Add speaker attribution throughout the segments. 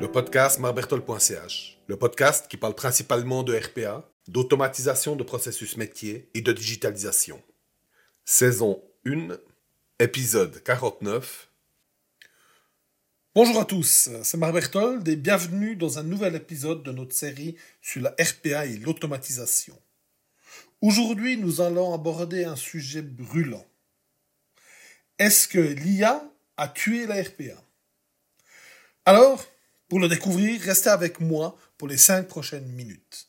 Speaker 1: Le podcast marbertol.ch, le podcast qui parle principalement de RPA, d'automatisation de processus métiers et de digitalisation. Saison 1, épisode 49.
Speaker 2: Bonjour à tous, c'est Marc Berthold et bienvenue dans un nouvel épisode de notre série sur la RPA et l'automatisation. Aujourd'hui, nous allons aborder un sujet brûlant. Est-ce que l'IA a tué la RPA Alors, pour le découvrir, restez avec moi pour les cinq prochaines minutes.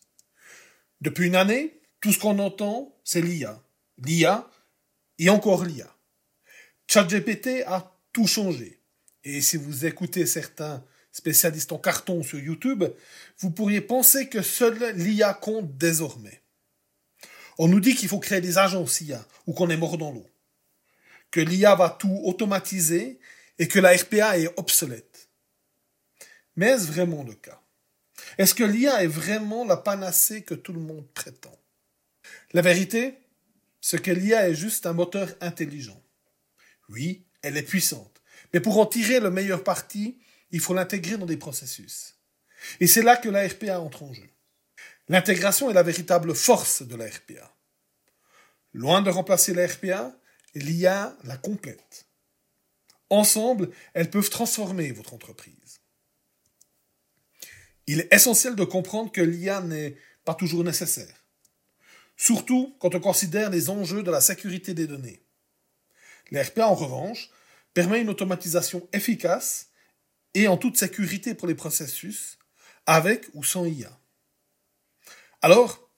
Speaker 2: Depuis une année, tout ce qu'on entend, c'est l'IA. L'IA et encore l'IA. ChatGPT a tout changé. Et si vous écoutez certains spécialistes en carton sur YouTube, vous pourriez penser que seul l'IA compte désormais. On nous dit qu'il faut créer des agences IA ou qu'on est mort dans l'eau. Que l'IA va tout automatiser et que la RPA est obsolète. Mais est-ce vraiment le cas? Est-ce que l'IA est vraiment la panacée que tout le monde prétend? La vérité, c'est que l'IA est juste un moteur intelligent. Oui, elle est puissante mais pour en tirer le meilleur parti, il faut l'intégrer dans des processus. Et c'est là que la RPA entre en jeu. L'intégration est la véritable force de la RPA. Loin de remplacer la RPA, l'IA la complète. Ensemble, elles peuvent transformer votre entreprise. Il est essentiel de comprendre que l'IA n'est pas toujours nécessaire. Surtout quand on considère les enjeux de la sécurité des données. La RPA, en revanche, permet une automatisation efficace et en toute sécurité pour les processus, avec ou sans IA. Alors,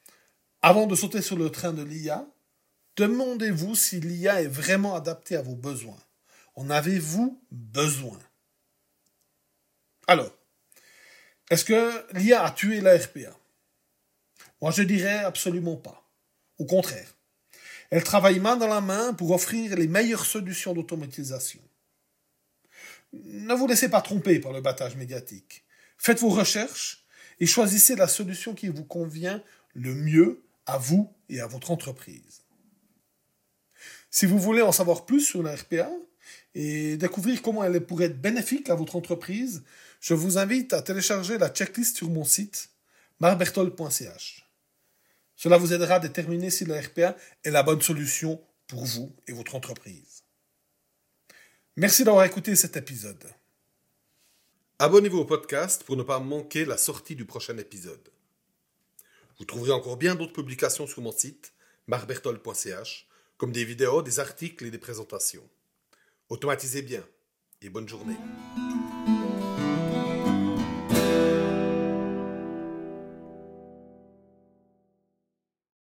Speaker 2: avant de sauter sur le train de l'IA, demandez-vous si l'IA est vraiment adaptée à vos besoins. En avez-vous besoin? Alors, est-ce que l'IA a tué la RPA Moi, je dirais absolument pas. Au contraire, elle travaille main dans la main pour offrir les meilleures solutions d'automatisation. Ne vous laissez pas tromper par le battage médiatique. Faites vos recherches et choisissez la solution qui vous convient le mieux à vous et à votre entreprise. Si vous voulez en savoir plus sur la RPA et découvrir comment elle pourrait être bénéfique à votre entreprise, je vous invite à télécharger la checklist sur mon site marbertol.ch. Cela vous aidera à déterminer si la RPA est la bonne solution pour vous et votre entreprise. Merci d'avoir écouté cet épisode.
Speaker 1: Abonnez-vous au podcast pour ne pas manquer la sortie du prochain épisode. Vous trouverez encore bien d'autres publications sur mon site marbertol.ch, comme des vidéos, des articles et des présentations. Automatisez bien et bonne journée.